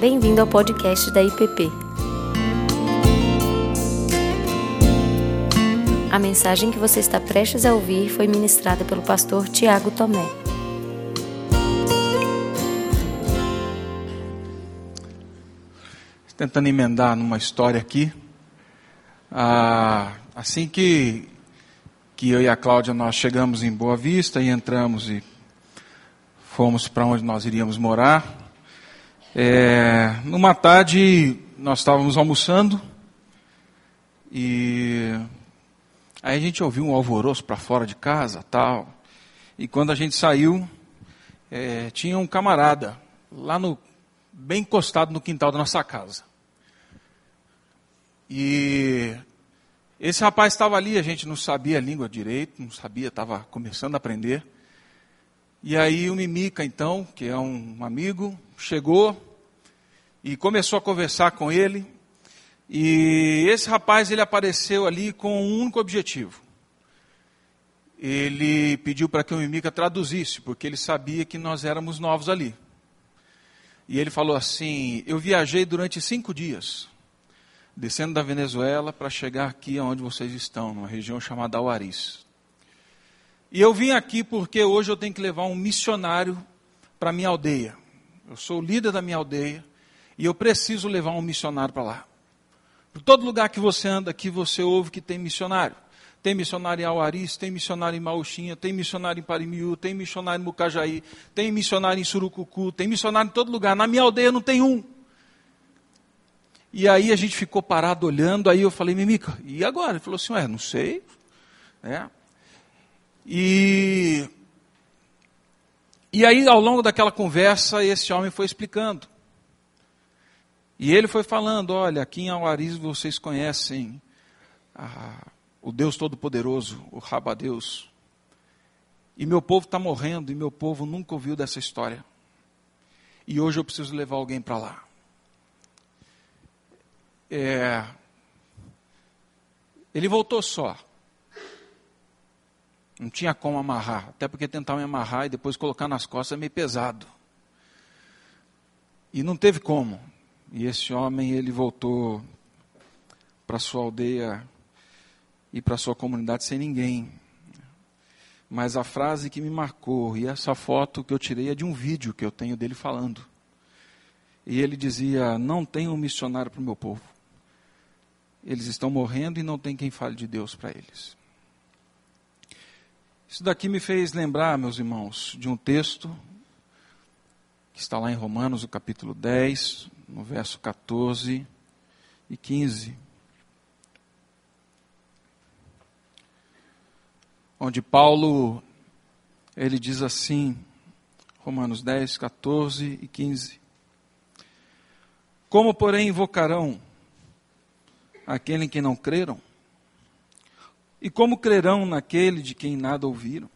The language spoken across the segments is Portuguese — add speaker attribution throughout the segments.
Speaker 1: Bem-vindo ao podcast da IPP. A mensagem que você está prestes a ouvir foi ministrada pelo pastor Tiago Tomé.
Speaker 2: Tentando emendar numa história aqui. Ah, assim que, que eu e a Cláudia nós chegamos em Boa Vista e entramos e fomos para onde nós iríamos morar. É, numa tarde, nós estávamos almoçando e aí a gente ouviu um alvoroço para fora de casa, tal. E quando a gente saiu, é, tinha um camarada lá no bem encostado no quintal da nossa casa. E esse rapaz estava ali, a gente não sabia a língua direito, não sabia, estava começando a aprender. E aí o Mimica, então, que é um amigo, chegou e começou a conversar com ele. E esse rapaz ele apareceu ali com um único objetivo. Ele pediu para que o Mimica traduzisse, porque ele sabia que nós éramos novos ali. E ele falou assim: Eu viajei durante cinco dias, descendo da Venezuela para chegar aqui onde vocês estão, numa região chamada Auaris. E eu vim aqui porque hoje eu tenho que levar um missionário para minha aldeia. Eu sou o líder da minha aldeia e eu preciso levar um missionário para lá. Por todo lugar que você anda aqui, você ouve que tem missionário. Tem missionário em Auaris, tem missionário em Mauxinha, tem missionário em Parimiú, tem missionário em Mucajaí, tem missionário em Surucucu, tem missionário em todo lugar. Na minha aldeia não tem um. E aí a gente ficou parado olhando, aí eu falei, Mimica, e agora? Ele falou assim, ué, não sei. É. E, e aí, ao longo daquela conversa, esse homem foi explicando. E ele foi falando: olha, aqui em Auaris vocês conhecem a, o Deus Todo-Poderoso, o Rabadeus. E meu povo está morrendo, e meu povo nunca ouviu dessa história. E hoje eu preciso levar alguém para lá. É, ele voltou só. Não tinha como amarrar, até porque tentar me amarrar e depois colocar nas costas é meio pesado. E não teve como. E esse homem, ele voltou para sua aldeia e para sua comunidade sem ninguém. Mas a frase que me marcou, e essa foto que eu tirei é de um vídeo que eu tenho dele falando. E ele dizia: Não tenho um missionário para o meu povo. Eles estão morrendo e não tem quem fale de Deus para eles. Isso daqui me fez lembrar, meus irmãos, de um texto que está lá em Romanos, o capítulo 10, no verso 14 e 15. Onde Paulo, ele diz assim, Romanos 10, 14 e 15. Como, porém, invocarão aquele em quem não creram? E como crerão naquele de quem nada ouviram?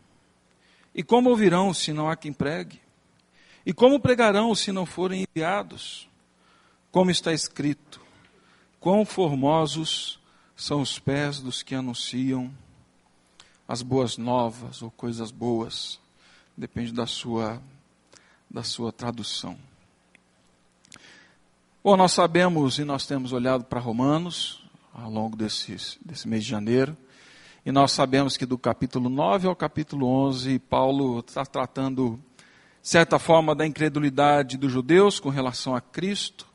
Speaker 2: E como ouvirão se não há quem pregue? E como pregarão se não forem enviados? Como está escrito: Quão formosos são os pés dos que anunciam as boas novas ou coisas boas, depende da sua da sua tradução. Bom, nós sabemos e nós temos olhado para Romanos ao longo desses, desse mês de janeiro, e nós sabemos que do capítulo 9 ao capítulo 11, Paulo está tratando, de certa forma, da incredulidade dos judeus com relação a Cristo.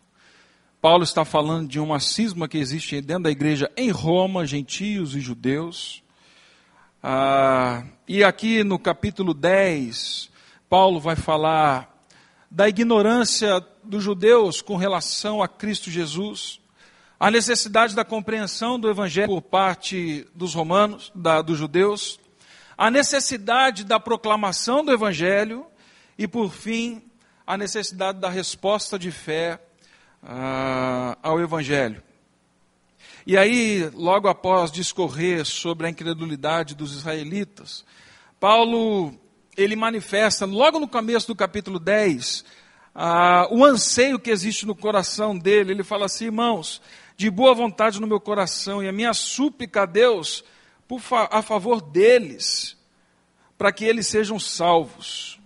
Speaker 2: Paulo está falando de uma cisma que existe dentro da igreja em Roma, gentios e judeus. Ah, e aqui no capítulo 10, Paulo vai falar da ignorância dos judeus com relação a Cristo Jesus a necessidade da compreensão do Evangelho por parte dos romanos, da, dos judeus, a necessidade da proclamação do Evangelho e, por fim, a necessidade da resposta de fé uh, ao Evangelho. E aí, logo após discorrer sobre a incredulidade dos israelitas, Paulo ele manifesta, logo no começo do capítulo 10, uh, o anseio que existe no coração dele. Ele fala assim, irmãos, de boa vontade no meu coração, e a minha súplica a Deus fa a favor deles, para que eles sejam salvos.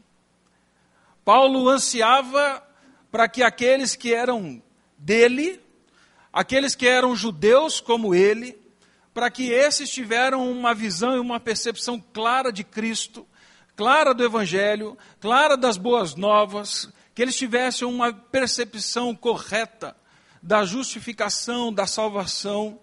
Speaker 2: Paulo ansiava para que aqueles que eram dele, aqueles que eram judeus como ele, para que esses tiveram uma visão e uma percepção clara de Cristo, clara do Evangelho, clara das boas novas, que eles tivessem uma percepção correta da justificação, da salvação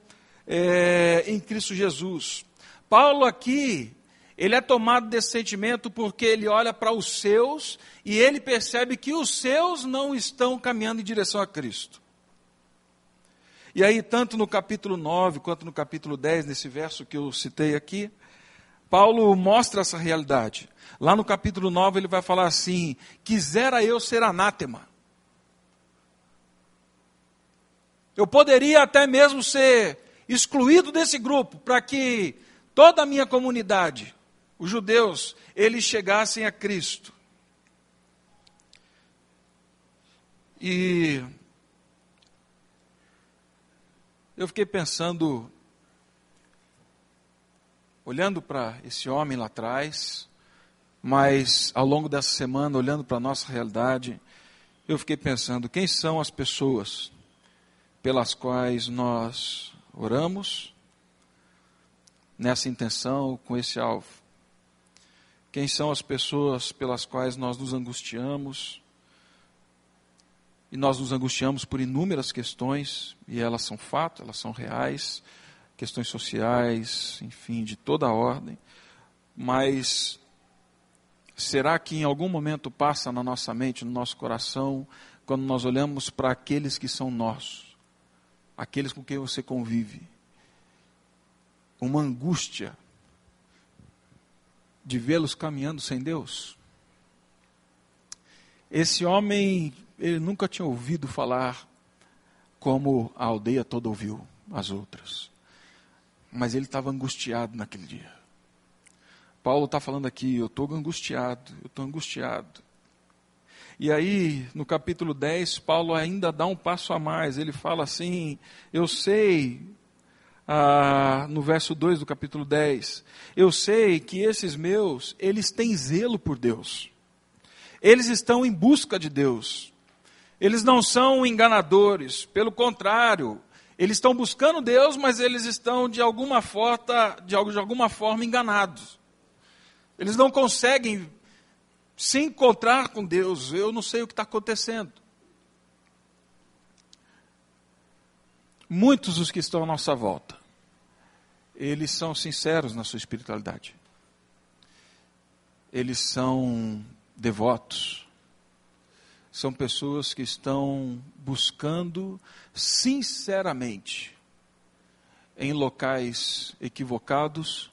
Speaker 2: é, em Cristo Jesus. Paulo aqui, ele é tomado desse sentimento porque ele olha para os seus e ele percebe que os seus não estão caminhando em direção a Cristo. E aí, tanto no capítulo 9 quanto no capítulo 10, nesse verso que eu citei aqui, Paulo mostra essa realidade. Lá no capítulo 9 ele vai falar assim: Quisera eu ser anátema. Eu poderia até mesmo ser excluído desse grupo para que toda a minha comunidade, os judeus, eles chegassem a Cristo. E eu fiquei pensando, olhando para esse homem lá atrás, mas ao longo dessa semana, olhando para a nossa realidade, eu fiquei pensando: quem são as pessoas pelas quais nós oramos nessa intenção, com esse alvo? Quem são as pessoas pelas quais nós nos angustiamos? E nós nos angustiamos por inúmeras questões, e elas são fato, elas são reais, questões sociais, enfim, de toda a ordem. Mas será que em algum momento passa na nossa mente, no nosso coração, quando nós olhamos para aqueles que são nossos, aqueles com quem você convive, uma angústia de vê-los caminhando sem Deus? Esse homem ele nunca tinha ouvido falar como a aldeia toda ouviu as outras. Mas ele estava angustiado naquele dia. Paulo está falando aqui, eu estou angustiado, eu estou angustiado. E aí, no capítulo 10, Paulo ainda dá um passo a mais. Ele fala assim: Eu sei, ah, no verso 2 do capítulo 10, eu sei que esses meus, eles têm zelo por Deus. Eles estão em busca de Deus. Eles não são enganadores, pelo contrário, eles estão buscando Deus, mas eles estão de alguma forma, de alguma forma enganados. Eles não conseguem se encontrar com Deus. Eu não sei o que está acontecendo. Muitos dos que estão à nossa volta, eles são sinceros na sua espiritualidade. Eles são devotos são pessoas que estão buscando sinceramente, em locais equivocados,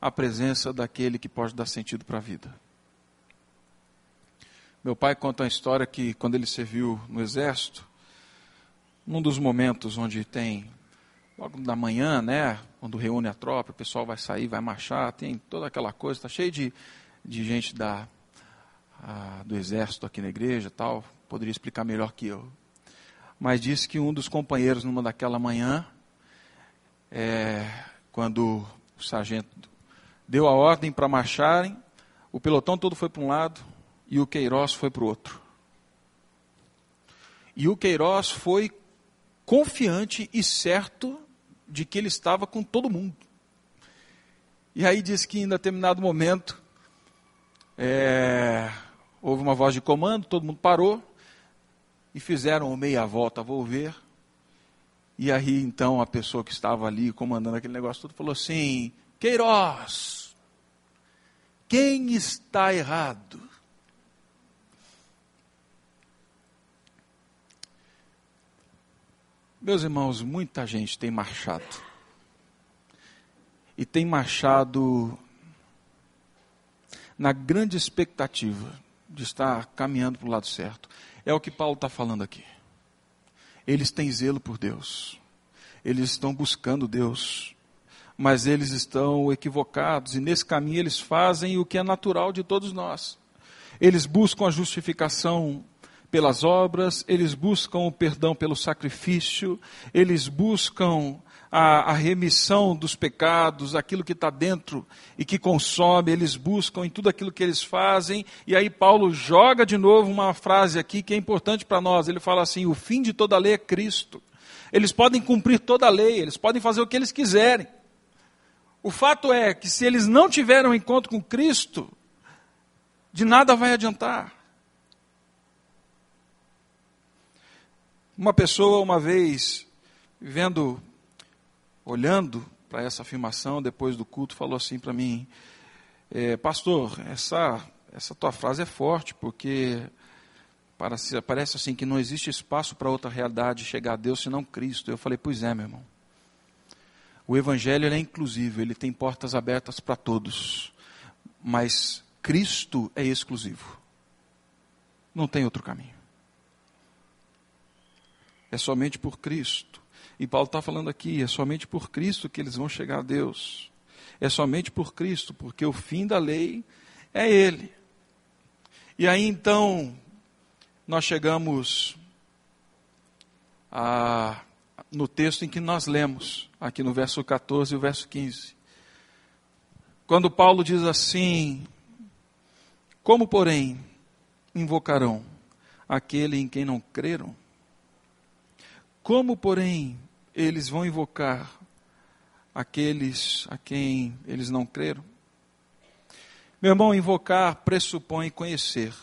Speaker 2: a presença daquele que pode dar sentido para a vida. Meu pai conta uma história que, quando ele serviu no exército, num dos momentos onde tem, logo da manhã, né, quando reúne a tropa, o pessoal vai sair, vai marchar, tem toda aquela coisa, está cheio de, de gente da ah, do exército aqui na igreja, tal, poderia explicar melhor que eu. Mas disse que um dos companheiros, numa daquela manhã, é, quando o sargento deu a ordem para marcharem, o pelotão todo foi para um lado e o Queiroz foi para o outro. E o Queiroz foi confiante e certo de que ele estava com todo mundo. E aí disse que em determinado momento, é, houve uma voz de comando, todo mundo parou e fizeram meia volta a volver. E aí então a pessoa que estava ali comandando aquele negócio tudo falou assim: Queiroz, quem está errado? Meus irmãos, muita gente tem marchado. E tem marchado na grande expectativa de estar caminhando para o lado certo. É o que Paulo está falando aqui. Eles têm zelo por Deus. Eles estão buscando Deus. Mas eles estão equivocados. E nesse caminho eles fazem o que é natural de todos nós. Eles buscam a justificação pelas obras, eles buscam o perdão pelo sacrifício, eles buscam a, a remissão dos pecados, aquilo que está dentro e que consome, eles buscam em tudo aquilo que eles fazem. E aí Paulo joga de novo uma frase aqui que é importante para nós. Ele fala assim: o fim de toda lei é Cristo. Eles podem cumprir toda a lei, eles podem fazer o que eles quiserem. O fato é que se eles não tiveram um encontro com Cristo, de nada vai adiantar. Uma pessoa, uma vez, vendo olhando para essa afirmação depois do culto, falou assim para mim: é, Pastor, essa, essa tua frase é forte, porque parece, parece assim que não existe espaço para outra realidade chegar a Deus senão Cristo. Eu falei: Pois é, meu irmão. O Evangelho é inclusivo, ele tem portas abertas para todos, mas Cristo é exclusivo. Não tem outro caminho. É somente por Cristo. E Paulo está falando aqui: é somente por Cristo que eles vão chegar a Deus. É somente por Cristo, porque o fim da lei é Ele. E aí então, nós chegamos a, no texto em que nós lemos, aqui no verso 14 e o verso 15. Quando Paulo diz assim: Como, porém, invocarão aquele em quem não creram? Como, porém, eles vão invocar aqueles a quem eles não creram? Meu irmão, invocar pressupõe conhecer.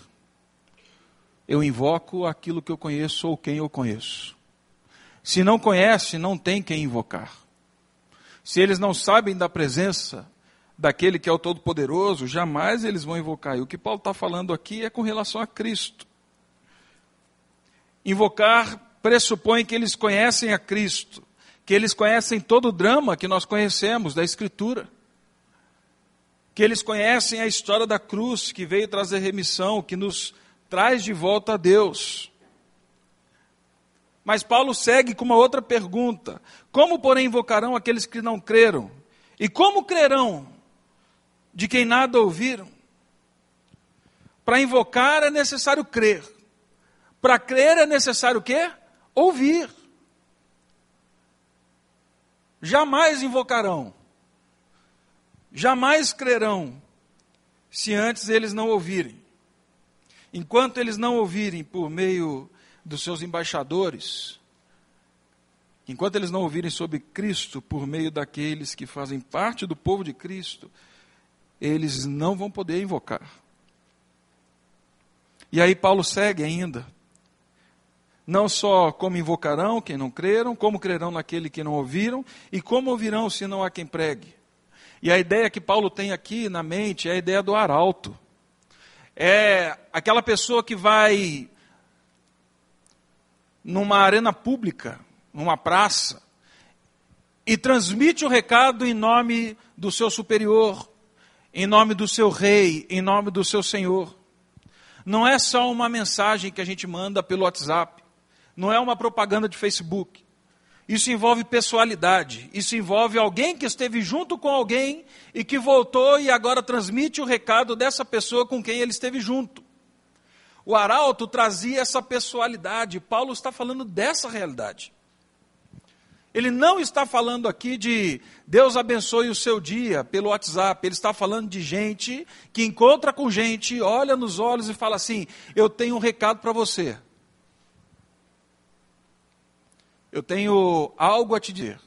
Speaker 2: Eu invoco aquilo que eu conheço ou quem eu conheço. Se não conhece, não tem quem invocar. Se eles não sabem da presença daquele que é o Todo-Poderoso, jamais eles vão invocar. E o que Paulo está falando aqui é com relação a Cristo. Invocar pressupõe que eles conhecem a Cristo, que eles conhecem todo o drama que nós conhecemos da Escritura, que eles conhecem a história da cruz que veio trazer remissão, que nos traz de volta a Deus. Mas Paulo segue com uma outra pergunta: Como, porém, invocarão aqueles que não creram? E como crerão de quem nada ouviram? Para invocar é necessário crer. Para crer é necessário o quê? Ouvir. Jamais invocarão, jamais crerão, se antes eles não ouvirem. Enquanto eles não ouvirem por meio dos seus embaixadores, enquanto eles não ouvirem sobre Cristo por meio daqueles que fazem parte do povo de Cristo, eles não vão poder invocar. E aí Paulo segue ainda, não só como invocarão quem não creram, como crerão naquele que não ouviram, e como ouvirão se não há quem pregue. E a ideia que Paulo tem aqui na mente é a ideia do arauto. É aquela pessoa que vai numa arena pública, numa praça, e transmite o recado em nome do seu superior, em nome do seu rei, em nome do seu senhor. Não é só uma mensagem que a gente manda pelo WhatsApp não é uma propaganda de Facebook. Isso envolve pessoalidade. Isso envolve alguém que esteve junto com alguém e que voltou e agora transmite o recado dessa pessoa com quem ele esteve junto. O arauto trazia essa pessoalidade. Paulo está falando dessa realidade. Ele não está falando aqui de Deus abençoe o seu dia pelo WhatsApp. Ele está falando de gente que encontra com gente, olha nos olhos e fala assim: Eu tenho um recado para você. Eu tenho algo a te dizer.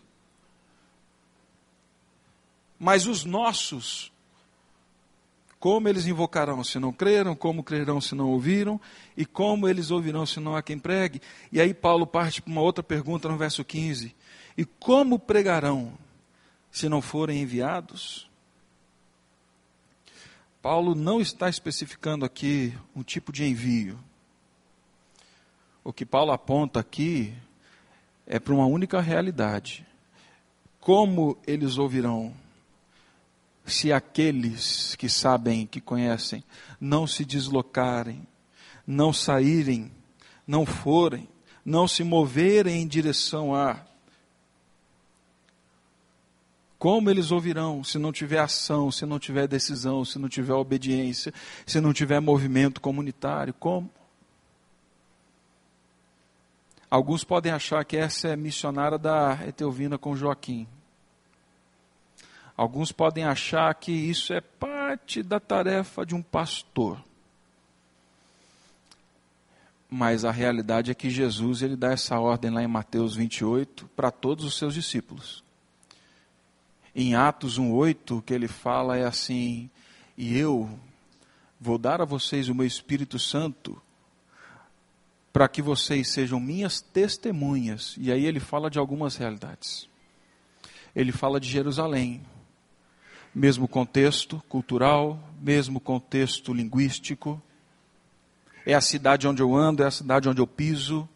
Speaker 2: Mas os nossos, como eles invocarão se não creram, como crerão se não ouviram, e como eles ouvirão se não há quem pregue? E aí Paulo parte para uma outra pergunta no verso 15: E como pregarão se não forem enviados? Paulo não está especificando aqui um tipo de envio. O que Paulo aponta aqui é para uma única realidade. Como eles ouvirão se aqueles que sabem, que conhecem, não se deslocarem, não saírem, não forem, não se moverem em direção a. Como eles ouvirão se não tiver ação, se não tiver decisão, se não tiver obediência, se não tiver movimento comunitário? Como? Alguns podem achar que essa é missionária da Etelvina com Joaquim. Alguns podem achar que isso é parte da tarefa de um pastor. Mas a realidade é que Jesus ele dá essa ordem lá em Mateus 28 para todos os seus discípulos. Em Atos 1:8, o que ele fala é assim: "E eu vou dar a vocês o meu Espírito Santo para que vocês sejam minhas testemunhas". E aí ele fala de algumas realidades. Ele fala de Jerusalém, mesmo contexto cultural, mesmo contexto linguístico. É a cidade onde eu ando, é a cidade onde eu piso,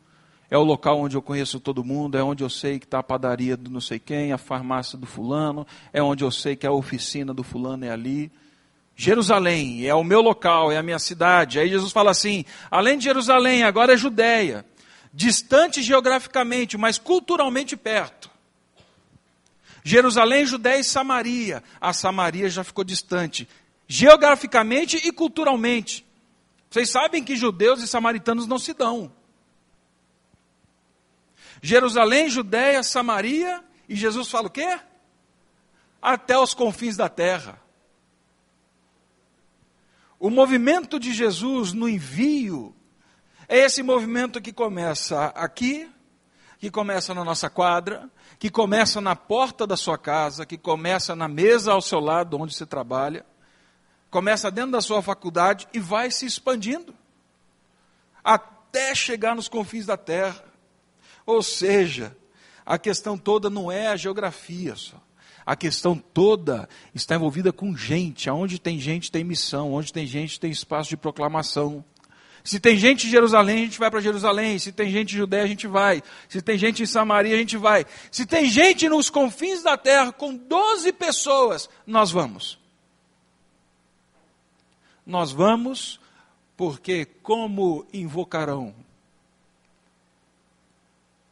Speaker 2: é o local onde eu conheço todo mundo, é onde eu sei que está a padaria do não sei quem, a farmácia do fulano, é onde eu sei que a oficina do fulano é ali. Jerusalém é o meu local, é a minha cidade. Aí Jesus fala assim: além de Jerusalém, agora é Judéia, distante geograficamente, mas culturalmente perto. Jerusalém, Judéia e Samaria. A Samaria já ficou distante, geograficamente e culturalmente. Vocês sabem que judeus e samaritanos não se dão. Jerusalém, Judéia, Samaria, e Jesus fala o quê? Até os confins da terra. O movimento de Jesus no envio é esse movimento que começa aqui, que começa na nossa quadra, que começa na porta da sua casa, que começa na mesa ao seu lado onde você trabalha, começa dentro da sua faculdade e vai se expandindo até chegar nos confins da terra. Ou seja, a questão toda não é a geografia só. A questão toda está envolvida com gente. Aonde tem gente, tem missão. Onde tem gente, tem espaço de proclamação. Se tem gente em Jerusalém, a gente vai para Jerusalém. Se tem gente em Judéia, a gente vai. Se tem gente em Samaria, a gente vai. Se tem gente nos confins da terra, com 12 pessoas, nós vamos. Nós vamos porque como invocarão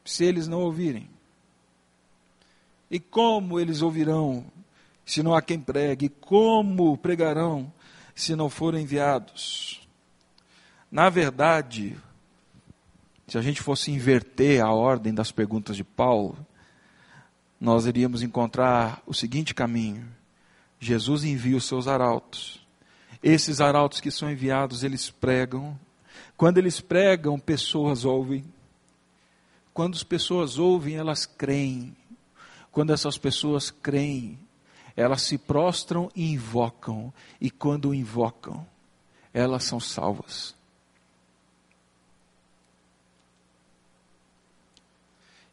Speaker 2: se eles não ouvirem? E como eles ouvirão se não há quem pregue? Como pregarão se não forem enviados? Na verdade, se a gente fosse inverter a ordem das perguntas de Paulo, nós iríamos encontrar o seguinte caminho: Jesus envia os seus arautos. Esses arautos que são enviados, eles pregam. Quando eles pregam, pessoas ouvem. Quando as pessoas ouvem, elas creem. Quando essas pessoas creem, elas se prostram e invocam. E quando invocam, elas são salvas.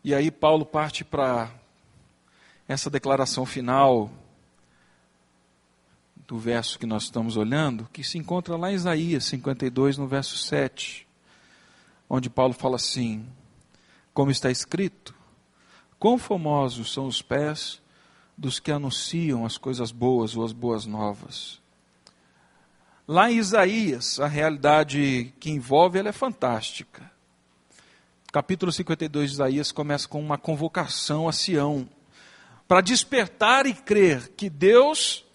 Speaker 2: E aí Paulo parte para essa declaração final do verso que nós estamos olhando, que se encontra lá em Isaías 52, no verso 7, onde Paulo fala assim: como está escrito: Quão famosos são os pés dos que anunciam as coisas boas ou as boas novas. Lá em Isaías, a realidade que envolve ela é fantástica. Capítulo 52 de Isaías começa com uma convocação a Sião para despertar e crer que Deus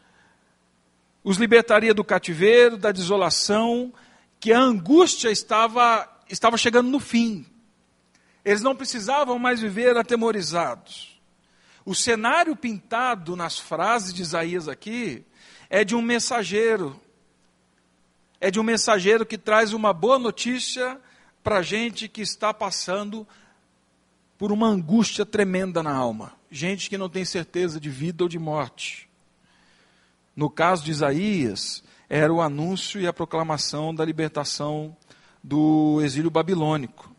Speaker 2: os libertaria do cativeiro, da desolação, que a angústia estava estava chegando no fim. Eles não precisavam mais viver atemorizados. O cenário pintado nas frases de Isaías aqui é de um mensageiro. É de um mensageiro que traz uma boa notícia para gente que está passando por uma angústia tremenda na alma. Gente que não tem certeza de vida ou de morte. No caso de Isaías, era o anúncio e a proclamação da libertação do exílio babilônico.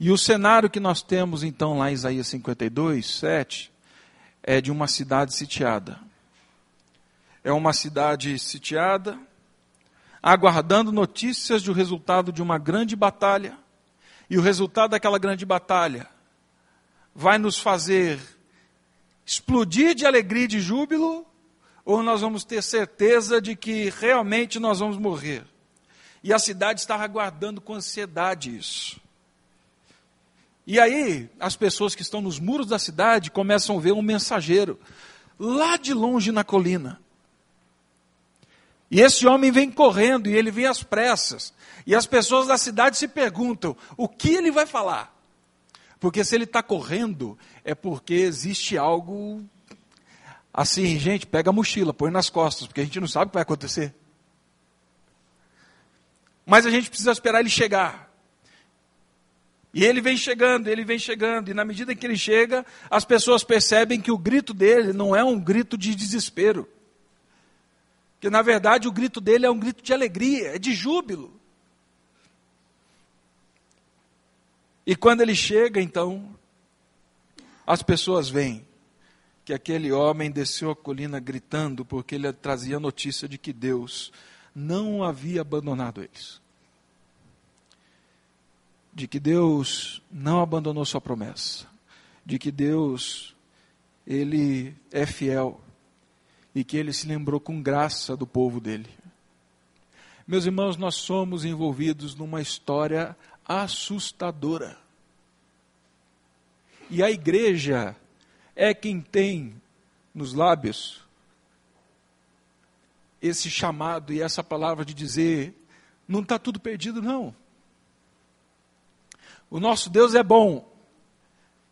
Speaker 2: E o cenário que nós temos então lá em Isaías 52, 7, é de uma cidade sitiada. É uma cidade sitiada, aguardando notícias do resultado de uma grande batalha. E o resultado daquela grande batalha vai nos fazer explodir de alegria e de júbilo, ou nós vamos ter certeza de que realmente nós vamos morrer. E a cidade está aguardando com ansiedade isso. E aí, as pessoas que estão nos muros da cidade começam a ver um mensageiro, lá de longe na colina. E esse homem vem correndo e ele vem às pressas. E as pessoas da cidade se perguntam: o que ele vai falar? Porque se ele está correndo, é porque existe algo assim, gente, pega a mochila, põe nas costas, porque a gente não sabe o que vai acontecer. Mas a gente precisa esperar ele chegar. E ele vem chegando, ele vem chegando, e na medida que ele chega, as pessoas percebem que o grito dele não é um grito de desespero. Que na verdade o grito dele é um grito de alegria, é de júbilo. E quando ele chega, então, as pessoas veem que aquele homem desceu a colina gritando porque ele trazia a notícia de que Deus não havia abandonado eles. De que Deus não abandonou sua promessa. De que Deus, ele é fiel e que ele se lembrou com graça do povo dele. Meus irmãos, nós somos envolvidos numa história assustadora. E a igreja é quem tem nos lábios esse chamado e essa palavra de dizer: não está tudo perdido, não. O nosso Deus é bom.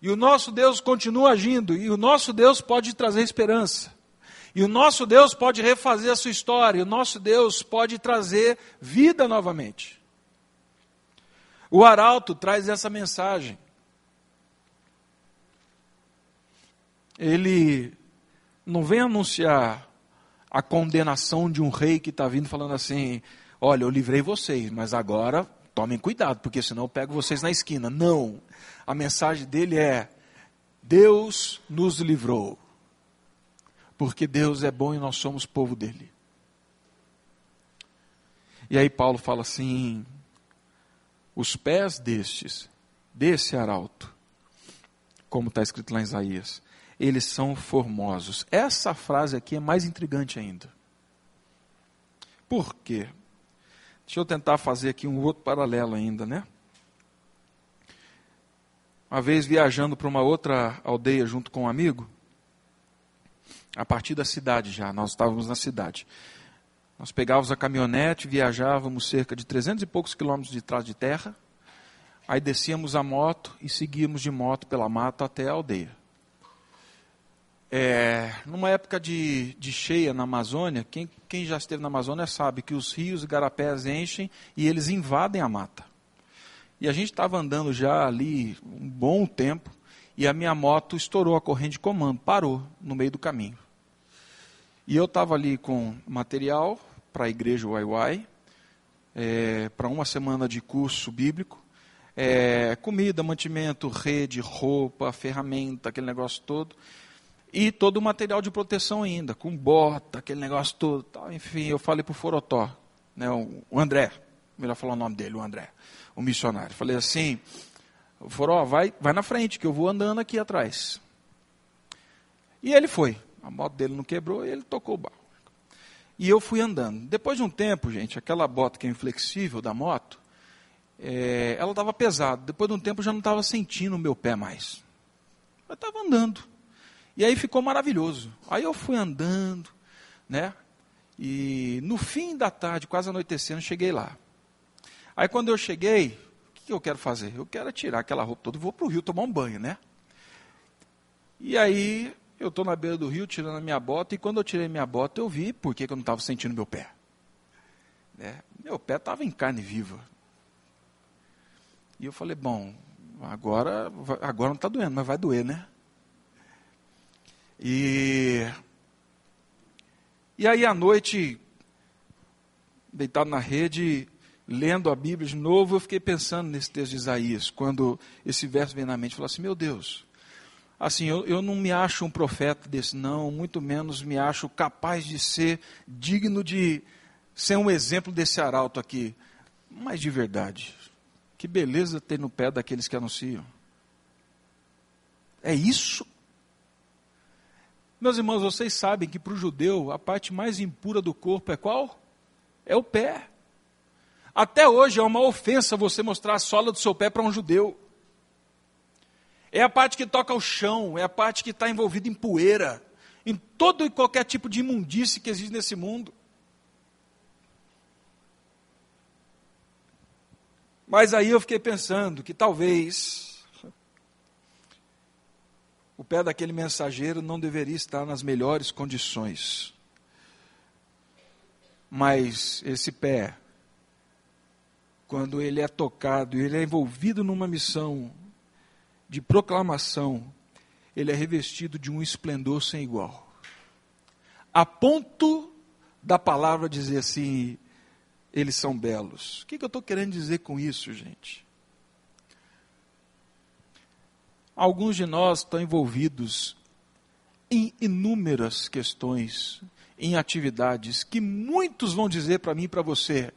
Speaker 2: E o nosso Deus continua agindo. E o nosso Deus pode trazer esperança. E o nosso Deus pode refazer a sua história. E o nosso Deus pode trazer vida novamente. O arauto traz essa mensagem. Ele não vem anunciar a condenação de um rei que está vindo falando assim: olha, eu livrei vocês, mas agora tomem cuidado, porque senão eu pego vocês na esquina. Não. A mensagem dele é: Deus nos livrou. Porque Deus é bom e nós somos povo dele. E aí Paulo fala assim: os pés destes, desse arauto, como está escrito lá em Isaías, eles são formosos. Essa frase aqui é mais intrigante ainda. Por quê? Deixa eu tentar fazer aqui um outro paralelo ainda, né? Uma vez viajando para uma outra aldeia junto com um amigo, a partir da cidade já, nós estávamos na cidade. Nós pegávamos a caminhonete, viajávamos cerca de 300 e poucos quilômetros de trás de terra, aí descíamos a moto e seguíamos de moto pela mata até a aldeia. É, numa época de, de, cheia na Amazônia, quem, quem, já esteve na Amazônia sabe que os rios e garapés enchem e eles invadem a mata. E a gente estava andando já ali um bom tempo e a minha moto estourou a corrente de comando, parou no meio do caminho. E eu estava ali com material para a igreja Uai é, para uma semana de curso bíblico, é, comida, mantimento, rede, roupa, ferramenta, aquele negócio todo, e todo o material de proteção ainda, com bota, aquele negócio todo. Tal. Enfim, eu falei para o Forotó, né, o André, melhor falar o nome dele, o André, o missionário. Falei assim, Foró, vai, vai na frente, que eu vou andando aqui atrás. E ele foi. A moto dele não quebrou e ele tocou o barco. E eu fui andando. Depois de um tempo, gente, aquela bota que é inflexível da moto, é, ela estava pesada. Depois de um tempo eu já não estava sentindo o meu pé mais. Eu estava andando. E aí ficou maravilhoso. Aí eu fui andando, né? E no fim da tarde, quase anoitecendo, cheguei lá. Aí quando eu cheguei, o que eu quero fazer? Eu quero tirar aquela roupa toda e vou para o rio tomar um banho, né? E aí eu estou na beira do rio tirando a minha bota, e quando eu tirei minha bota, eu vi por que, eu não estava sentindo meu pé. Né? Meu pé estava em carne viva. E eu falei, bom, agora, agora não está doendo, mas vai doer, né? E, e aí à noite, deitado na rede, lendo a Bíblia de novo, eu fiquei pensando nesse texto de Isaías, quando esse verso vem na mente, falou assim, meu Deus, Assim, eu, eu não me acho um profeta desse, não, muito menos me acho capaz de ser digno de ser um exemplo desse arauto aqui. Mas de verdade, que beleza ter no pé daqueles que anunciam. É isso? Meus irmãos, vocês sabem que para o judeu a parte mais impura do corpo é qual? É o pé. Até hoje é uma ofensa você mostrar a sola do seu pé para um judeu. É a parte que toca o chão, é a parte que está envolvida em poeira, em todo e qualquer tipo de imundície que existe nesse mundo. Mas aí eu fiquei pensando que talvez o pé daquele mensageiro não deveria estar nas melhores condições. Mas esse pé, quando ele é tocado, ele é envolvido numa missão de proclamação, ele é revestido de um esplendor sem igual. A ponto da palavra dizer assim: eles são belos. O que, eu estou querendo dizer com isso, gente? Alguns de nós estão envolvidos em inúmeras questões, em atividades que muitos vão dizer para mim e para você: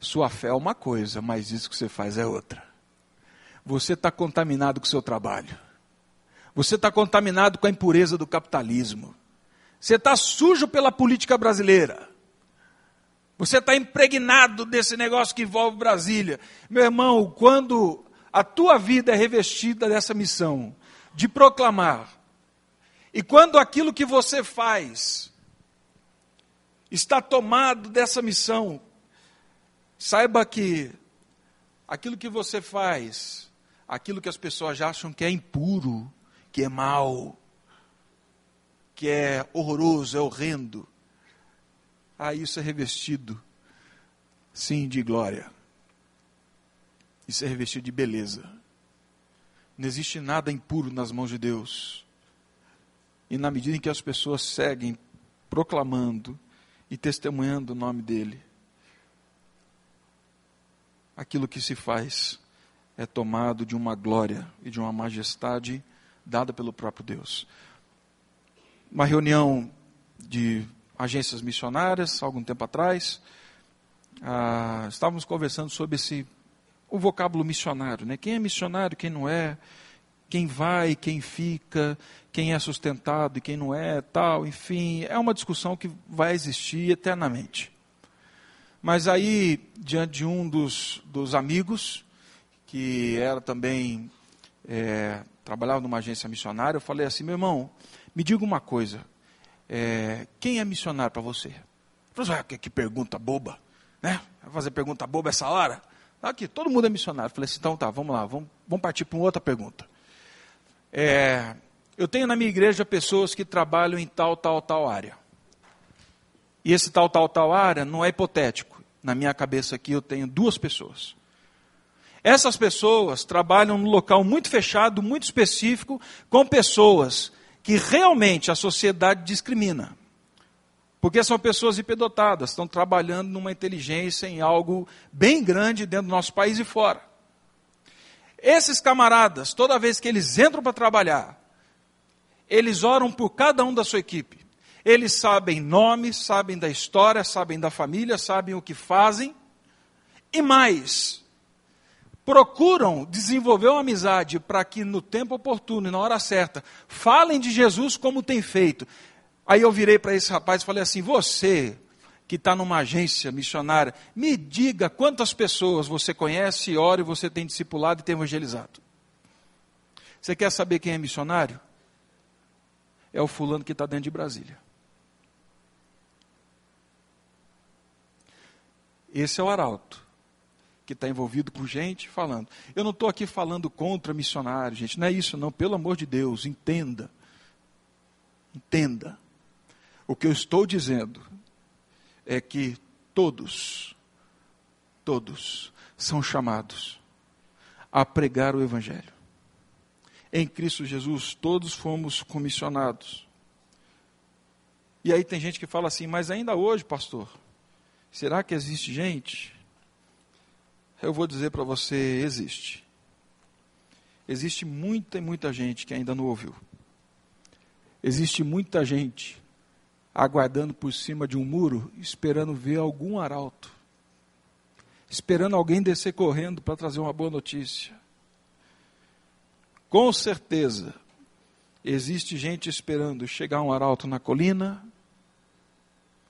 Speaker 2: sua fé é uma coisa, mas isso que você faz é outra. Você está contaminado com o seu trabalho. Você está contaminado com a impureza do capitalismo. Você está sujo pela política brasileira. Você está impregnado desse negócio que envolve Brasília. Meu irmão, quando a tua vida é revestida dessa missão de proclamar, e quando aquilo que você faz está tomado dessa missão, saiba que aquilo que você faz, aquilo que as pessoas acham que é impuro, que é mal, que é horroroso, é horrendo, ah, isso é revestido, sim, de glória. Isso é revestido de beleza. Não existe nada impuro nas mãos de Deus. E na medida em que as pessoas seguem proclamando e testemunhando o nome dEle, aquilo que se faz é tomado de uma glória e de uma majestade dada pelo próprio Deus. Uma reunião de agências missionárias, algum tempo atrás. Ah, estávamos conversando sobre esse, o vocábulo missionário. Né? Quem é missionário, quem não é, quem vai, quem fica, quem é sustentado e quem não é, tal, enfim, é uma discussão que vai existir eternamente. Mas aí, diante de um dos, dos amigos, que era também, é, trabalhava numa agência missionária, eu falei assim, meu irmão, me diga uma coisa, é, quem é missionário para você? Falei, ah, que, que, pergunta boba, né? Vai fazer pergunta boba essa hora? Aqui, todo mundo é missionário. Falei assim, então tá, vamos lá, vamos, vamos partir para uma outra pergunta. É, eu tenho na minha igreja pessoas que trabalham em tal, tal, tal área. E esse tal, tal, tal área não é hipotético. Na minha cabeça aqui eu tenho duas pessoas. Essas pessoas trabalham num local muito fechado, muito específico, com pessoas que realmente a sociedade discrimina. Porque são pessoas hiperdotadas, estão trabalhando numa inteligência em algo bem grande dentro do nosso país e fora. Esses camaradas, toda vez que eles entram para trabalhar, eles oram por cada um da sua equipe. Eles sabem nomes, sabem da história, sabem da família, sabem o que fazem. E mais, procuram desenvolver uma amizade para que no tempo oportuno e na hora certa falem de Jesus como tem feito. Aí eu virei para esse rapaz e falei assim: Você que está numa agência missionária, me diga quantas pessoas você conhece, ora e você tem discipulado e tem evangelizado. Você quer saber quem é missionário? É o fulano que está dentro de Brasília. Esse é o arauto que está envolvido com gente falando. Eu não estou aqui falando contra missionários, gente, não é isso, não, pelo amor de Deus, entenda. Entenda. O que eu estou dizendo é que todos, todos são chamados a pregar o Evangelho. Em Cristo Jesus, todos fomos comissionados. E aí tem gente que fala assim, mas ainda hoje, pastor, será que existe gente eu vou dizer para você: existe. Existe muita e muita gente que ainda não ouviu. Existe muita gente aguardando por cima de um muro, esperando ver algum arauto, esperando alguém descer correndo para trazer uma boa notícia. Com certeza, existe gente esperando chegar um arauto na colina,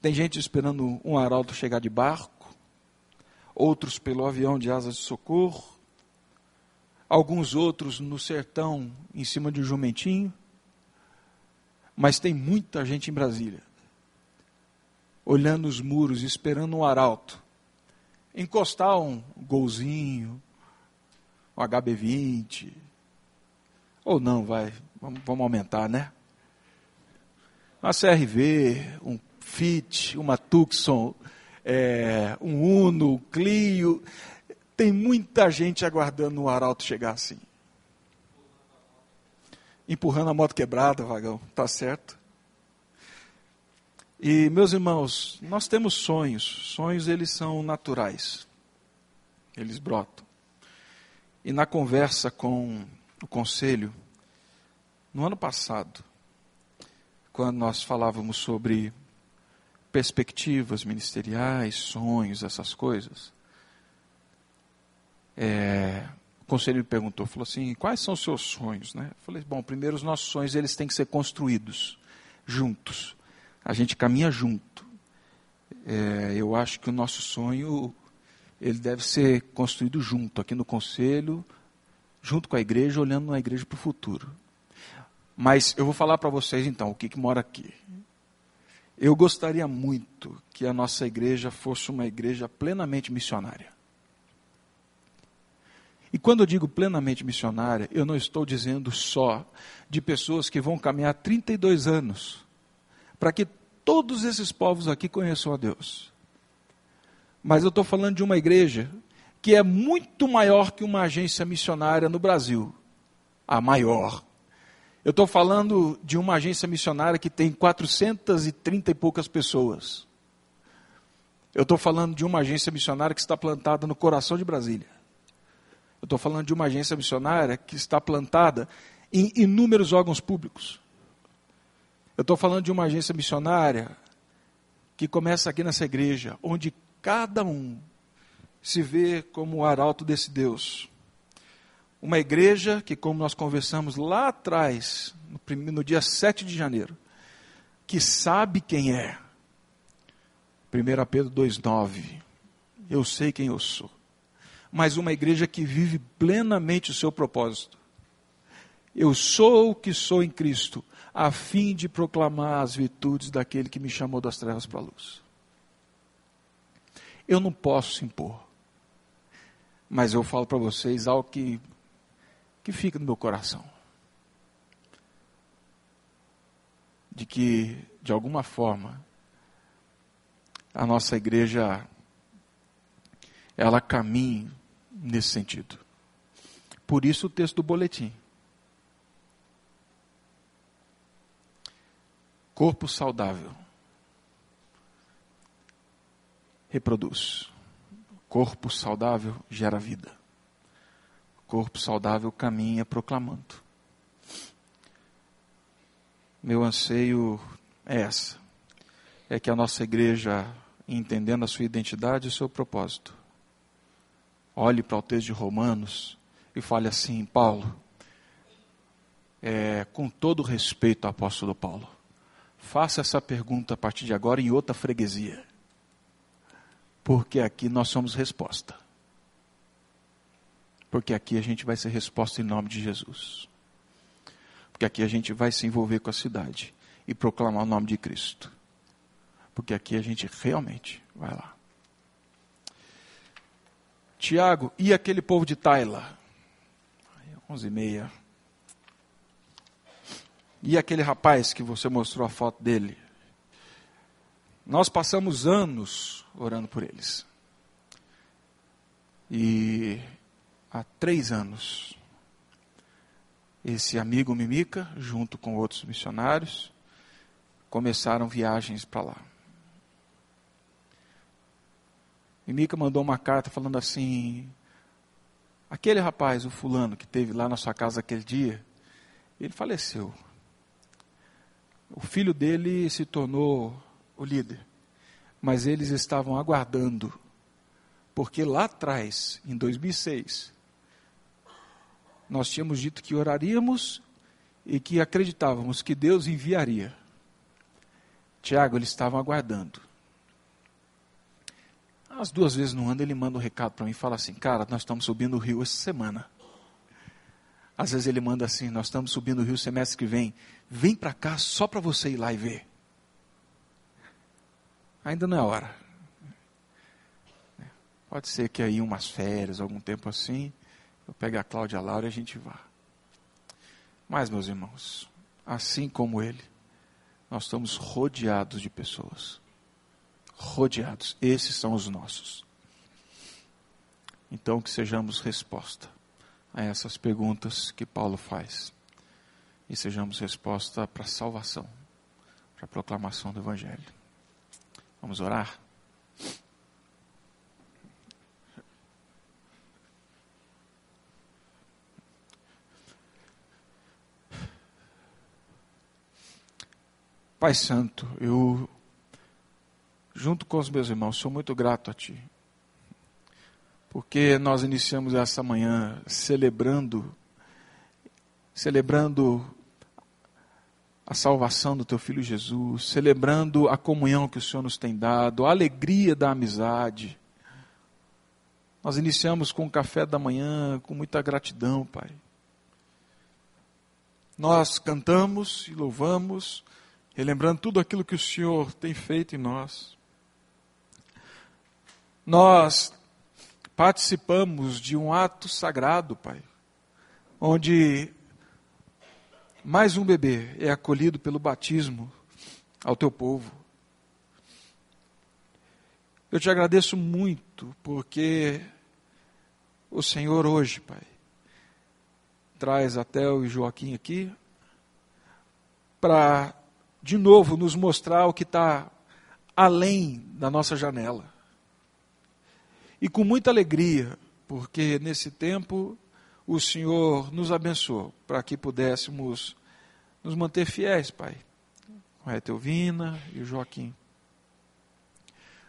Speaker 2: tem gente esperando um arauto chegar de barco, outros pelo avião de asas de socorro, alguns outros no sertão em cima de um jumentinho. Mas tem muita gente em Brasília, olhando os muros, esperando um arauto, encostar um golzinho, um HB20, ou não, vai, Vamos, aumentar, né? Uma CRV, um Fit, uma Tucson, é, um Uno, um Clio. Tem muita gente aguardando o Arauto chegar assim. Empurrando a moto quebrada, vagão, tá certo? E meus irmãos, nós temos sonhos. Sonhos eles são naturais. Eles brotam. E na conversa com o conselho, no ano passado, quando nós falávamos sobre perspectivas ministeriais, sonhos, essas coisas, é, o conselho me perguntou, falou assim, quais são os seus sonhos? Né? Eu falei, bom, primeiro os nossos sonhos eles têm que ser construídos juntos a gente caminha junto. É, eu acho que o nosso sonho ele deve ser construído junto, aqui no conselho, junto com a igreja, olhando na igreja para o futuro. Mas eu vou falar para vocês então o que, que mora aqui. Eu gostaria muito que a nossa igreja fosse uma igreja plenamente missionária. E quando eu digo plenamente missionária, eu não estou dizendo só de pessoas que vão caminhar 32 anos para que todos esses povos aqui conheçam a Deus. Mas eu estou falando de uma igreja que é muito maior que uma agência missionária no Brasil. A maior. Eu estou falando de uma agência missionária que tem 430 e poucas pessoas. Eu estou falando de uma agência missionária que está plantada no coração de Brasília. Eu estou falando de uma agência missionária que está plantada em inúmeros órgãos públicos. Eu estou falando de uma agência missionária que começa aqui nessa igreja, onde cada um se vê como o arauto desse Deus. Uma igreja que, como nós conversamos lá atrás, no, no dia 7 de janeiro, que sabe quem é. 1 Pedro 2,9. Eu sei quem eu sou. Mas uma igreja que vive plenamente o seu propósito. Eu sou o que sou em Cristo a fim de proclamar as virtudes daquele que me chamou das trevas para a luz. Eu não posso impor, mas eu falo para vocês algo que, que fica no meu coração. De que, de alguma forma, a nossa igreja ela caminhe nesse sentido. Por isso o texto do boletim. Corpo saudável reproduz. Corpo saudável gera vida. Corpo saudável caminha proclamando. Meu anseio é essa. É que a nossa igreja, entendendo a sua identidade e o seu propósito, olhe para o texto de Romanos e fale assim, Paulo, é, com todo respeito ao apóstolo Paulo, Faça essa pergunta a partir de agora em outra freguesia. Porque aqui nós somos resposta. Porque aqui a gente vai ser resposta em nome de Jesus. Porque aqui a gente vai se envolver com a cidade e proclamar o nome de Cristo. Porque aqui a gente realmente vai lá. Tiago, e aquele povo de Taila? Onze e meia. E aquele rapaz que você mostrou a foto dele? Nós passamos anos orando por eles. E há três anos, esse amigo Mimica, junto com outros missionários, começaram viagens para lá. Mimica mandou uma carta falando assim: aquele rapaz, o fulano que teve lá na sua casa aquele dia, ele faleceu. O filho dele se tornou o líder, mas eles estavam aguardando, porque lá atrás, em 2006, nós tínhamos dito que oraríamos e que acreditávamos que Deus enviaria. Tiago, eles estavam aguardando. As duas vezes no ano ele manda um recado para mim e fala assim: Cara, nós estamos subindo o rio essa semana. Às vezes ele manda assim: Nós estamos subindo o rio semestre que vem. Vem para cá só para você ir lá e ver. Ainda não é hora. Pode ser que aí umas férias, algum tempo assim, eu pegue a Cláudia Laura e a gente vá. Mas, meus irmãos, assim como ele, nós estamos rodeados de pessoas. Rodeados. Esses são os nossos. Então, que sejamos resposta a essas perguntas que Paulo faz. E sejamos resposta para a salvação, para a proclamação do Evangelho. Vamos orar? Pai Santo, eu, junto com os meus irmãos, sou muito grato a Ti, porque nós iniciamos essa manhã celebrando, celebrando a salvação do Teu Filho Jesus, celebrando a comunhão que o Senhor nos tem dado, a alegria da amizade. Nós iniciamos com o café da manhã, com muita gratidão, Pai. Nós cantamos e louvamos, relembrando tudo aquilo que o Senhor tem feito em nós. Nós participamos de um ato sagrado, Pai, onde mais um bebê é acolhido pelo batismo ao teu povo. Eu te agradeço muito porque o Senhor hoje, Pai, traz até o Joaquim aqui para de novo nos mostrar o que está além da nossa janela. E com muita alegria, porque nesse tempo o Senhor nos abençoou para que pudéssemos nos manter fiéis, Pai, com a Etelvina e o Joaquim.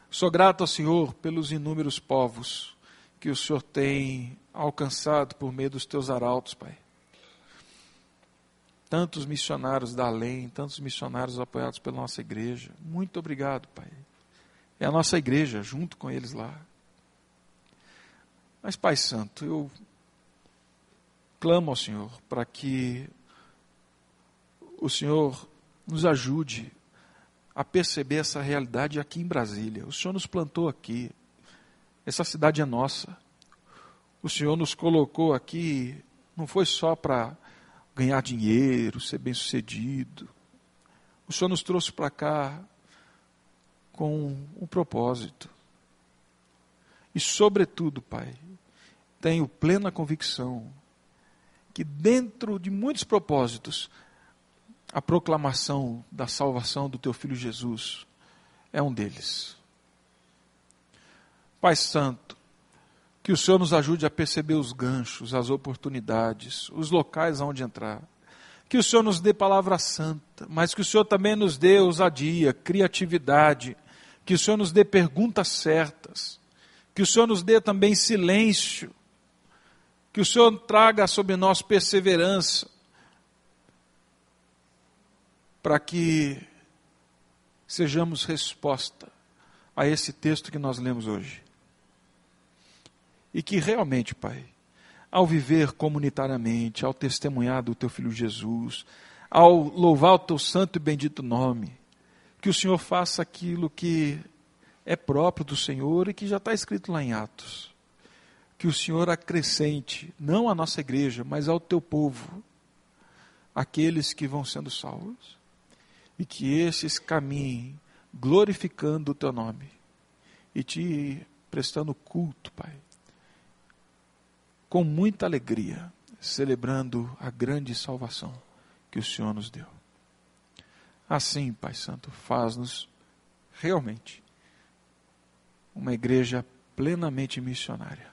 Speaker 2: Sou grato ao Senhor pelos inúmeros povos que o Senhor tem alcançado por meio dos teus arautos, Pai tantos missionários da além, tantos missionários apoiados pela nossa igreja. Muito obrigado, Pai. É a nossa igreja, junto com eles lá. Mas, Pai Santo, eu clamo ao Senhor para que o Senhor nos ajude a perceber essa realidade aqui em Brasília. O Senhor nos plantou aqui. Essa cidade é nossa. O Senhor nos colocou aqui, não foi só para ganhar dinheiro, ser bem-sucedido. O Senhor nos trouxe para cá com um propósito. E, sobretudo, Pai, tenho plena convicção que, dentro de muitos propósitos, a proclamação da salvação do Teu Filho Jesus é um deles. Pai Santo, que o Senhor nos ajude a perceber os ganchos, as oportunidades, os locais aonde entrar. Que o Senhor nos dê palavra santa, mas que o Senhor também nos dê ousadia, criatividade, que o Senhor nos dê perguntas certas, que o Senhor nos dê também silêncio, que o Senhor traga sobre nós perseverança, para que sejamos resposta a esse texto que nós lemos hoje. E que realmente, Pai, ao viver comunitariamente, ao testemunhar do Teu Filho Jesus, ao louvar o Teu santo e bendito nome, que o Senhor faça aquilo que é próprio do Senhor e que já está escrito lá em Atos. Que o Senhor acrescente, não à nossa igreja, mas ao Teu povo, aqueles que vão sendo salvos, e que esses caminhem glorificando o Teu nome e te prestando culto, Pai com muita alegria, celebrando a grande salvação que o Senhor nos deu. Assim, Pai Santo, faz-nos realmente uma igreja plenamente missionária.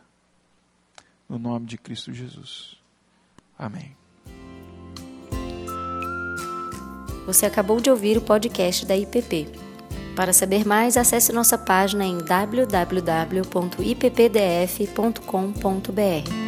Speaker 2: No nome de Cristo Jesus. Amém.
Speaker 1: Você acabou de ouvir o podcast da IPP. Para saber mais, acesse nossa página em www.ippdf.com.br.